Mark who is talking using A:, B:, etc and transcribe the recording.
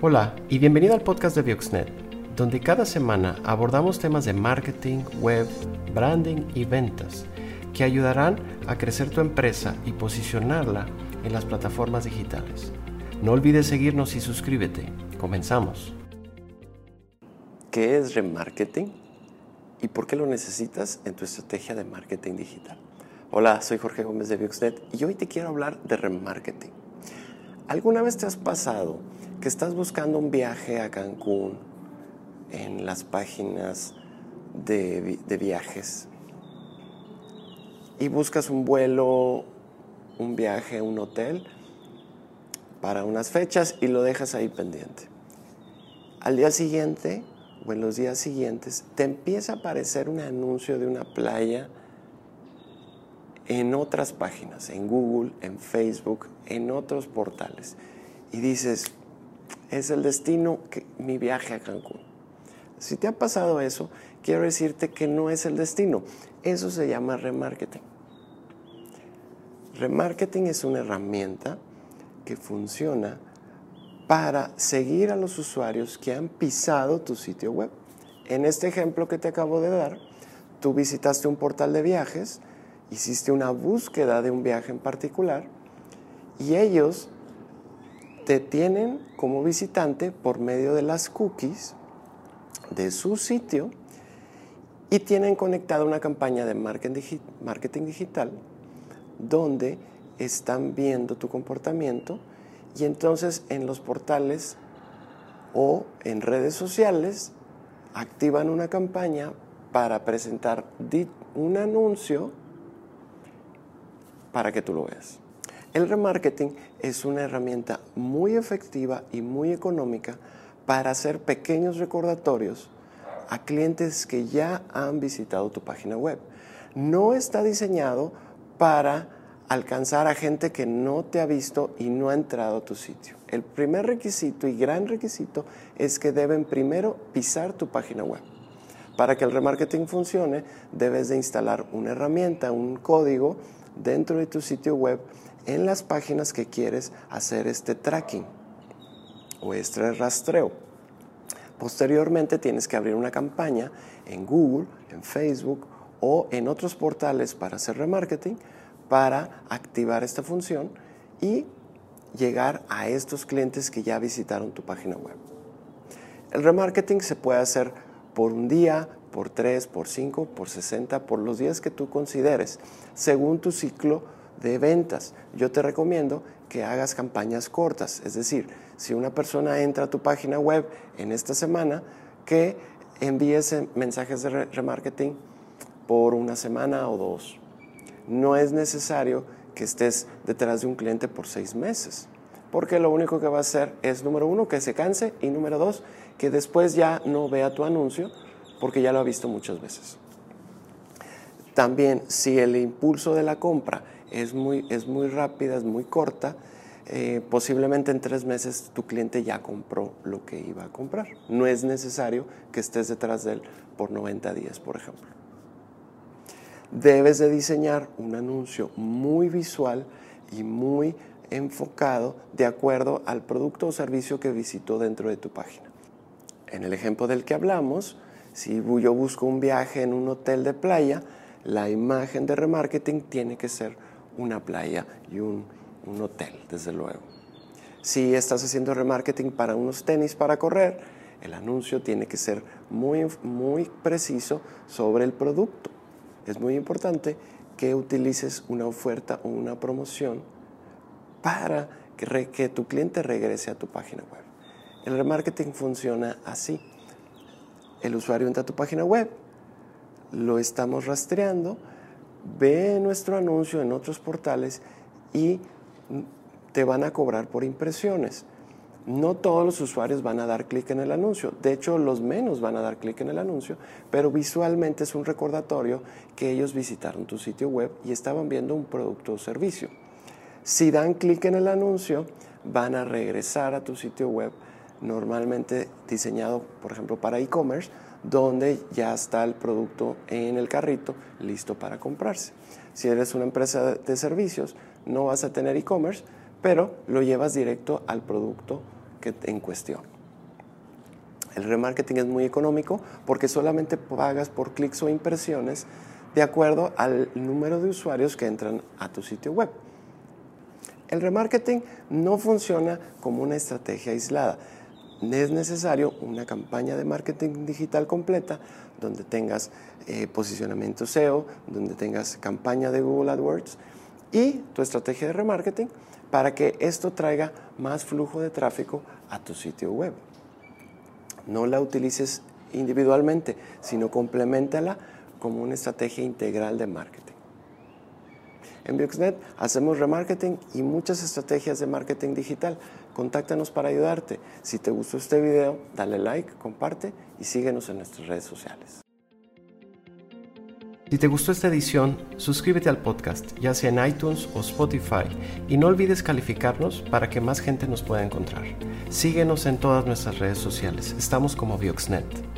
A: Hola y bienvenido al podcast de Bioxnet, donde cada semana abordamos temas de marketing, web, branding y ventas que ayudarán a crecer tu empresa y posicionarla en las plataformas digitales. No olvides seguirnos y suscríbete. Comenzamos. ¿Qué es remarketing? ¿Y por qué lo necesitas en tu estrategia de marketing digital? Hola, soy Jorge Gómez de Bioxnet y hoy te quiero hablar de remarketing. ¿Alguna vez te has pasado que estás buscando un viaje a Cancún en las páginas de, de viajes y buscas un vuelo, un viaje, un hotel para unas fechas y lo dejas ahí pendiente? Al día siguiente o en los días siguientes te empieza a aparecer un anuncio de una playa en otras páginas, en Google, en Facebook, en otros portales. Y dices, es el destino, que, mi viaje a Cancún. Si te ha pasado eso, quiero decirte que no es el destino. Eso se llama remarketing. Remarketing es una herramienta que funciona para seguir a los usuarios que han pisado tu sitio web. En este ejemplo que te acabo de dar, tú visitaste un portal de viajes, hiciste una búsqueda de un viaje en particular y ellos te tienen como visitante por medio de las cookies de su sitio y tienen conectada una campaña de marketing digital donde están viendo tu comportamiento y entonces en los portales o en redes sociales activan una campaña para presentar un anuncio para que tú lo veas. El remarketing es una herramienta muy efectiva y muy económica para hacer pequeños recordatorios a clientes que ya han visitado tu página web. No está diseñado para alcanzar a gente que no te ha visto y no ha entrado a tu sitio. El primer requisito y gran requisito es que deben primero pisar tu página web. Para que el remarketing funcione, debes de instalar una herramienta, un código dentro de tu sitio web en las páginas que quieres hacer este tracking o este rastreo. Posteriormente tienes que abrir una campaña en Google, en Facebook o en otros portales para hacer remarketing para activar esta función y llegar a estos clientes que ya visitaron tu página web. El remarketing se puede hacer por un día, por tres, por cinco, por 60, por los días que tú consideres, según tu ciclo de ventas. Yo te recomiendo que hagas campañas cortas, es decir, si una persona entra a tu página web en esta semana, que envíes mensajes de remarketing por una semana o dos. No es necesario que estés detrás de un cliente por seis meses, porque lo único que va a hacer es, número uno, que se canse y número dos, que después ya no vea tu anuncio porque ya lo ha visto muchas veces. También, si el impulso de la compra es muy, es muy rápida, es muy corta, eh, posiblemente en tres meses tu cliente ya compró lo que iba a comprar. No es necesario que estés detrás de él por 90 días, por ejemplo. Debes de diseñar un anuncio muy visual y muy enfocado de acuerdo al producto o servicio que visitó dentro de tu página. En el ejemplo del que hablamos, si yo busco un viaje en un hotel de playa, la imagen de remarketing tiene que ser una playa y un, hotel, desde luego. Si estás haciendo remarketing para unos tenis para correr, el anuncio tiene que ser muy, muy preciso sobre el producto. Es muy importante que utilices una oferta o una promoción para que, que tu cliente regrese a tu página web. El remarketing funciona así. El usuario entra a tu página web, lo estamos rastreando, ve nuestro anuncio en otros portales y te van a cobrar por impresiones. No todos los usuarios van a dar clic en el anuncio, de hecho los menos van a dar clic en el anuncio, pero visualmente es un recordatorio que ellos visitaron tu sitio web y estaban viendo un producto o servicio. Si dan clic en el anuncio, van a regresar a tu sitio web normalmente diseñado, por ejemplo, para e-commerce, donde ya está el producto en el carrito listo para comprarse. Si eres una empresa de servicios, no vas a tener e-commerce, pero lo llevas directo al producto que en cuestión. El remarketing es muy económico porque solamente pagas por clics o impresiones de acuerdo al número de usuarios que entran a tu sitio web. El remarketing no funciona como una estrategia aislada. Es necesario una campaña de marketing digital completa donde tengas eh, posicionamiento SEO, donde tengas campaña de Google AdWords y tu estrategia de remarketing para que esto traiga más flujo de tráfico a tu sitio web. No la utilices individualmente, sino complementala como una estrategia integral de marketing. En Bioxnet hacemos remarketing y muchas estrategias de marketing digital. Contáctanos para ayudarte. Si te gustó este video, dale like, comparte y síguenos en nuestras redes sociales. Si te gustó esta edición, suscríbete al podcast, ya sea en iTunes o Spotify, y no olvides calificarnos para que más gente nos pueda encontrar. Síguenos en todas nuestras redes sociales, estamos como Bioxnet.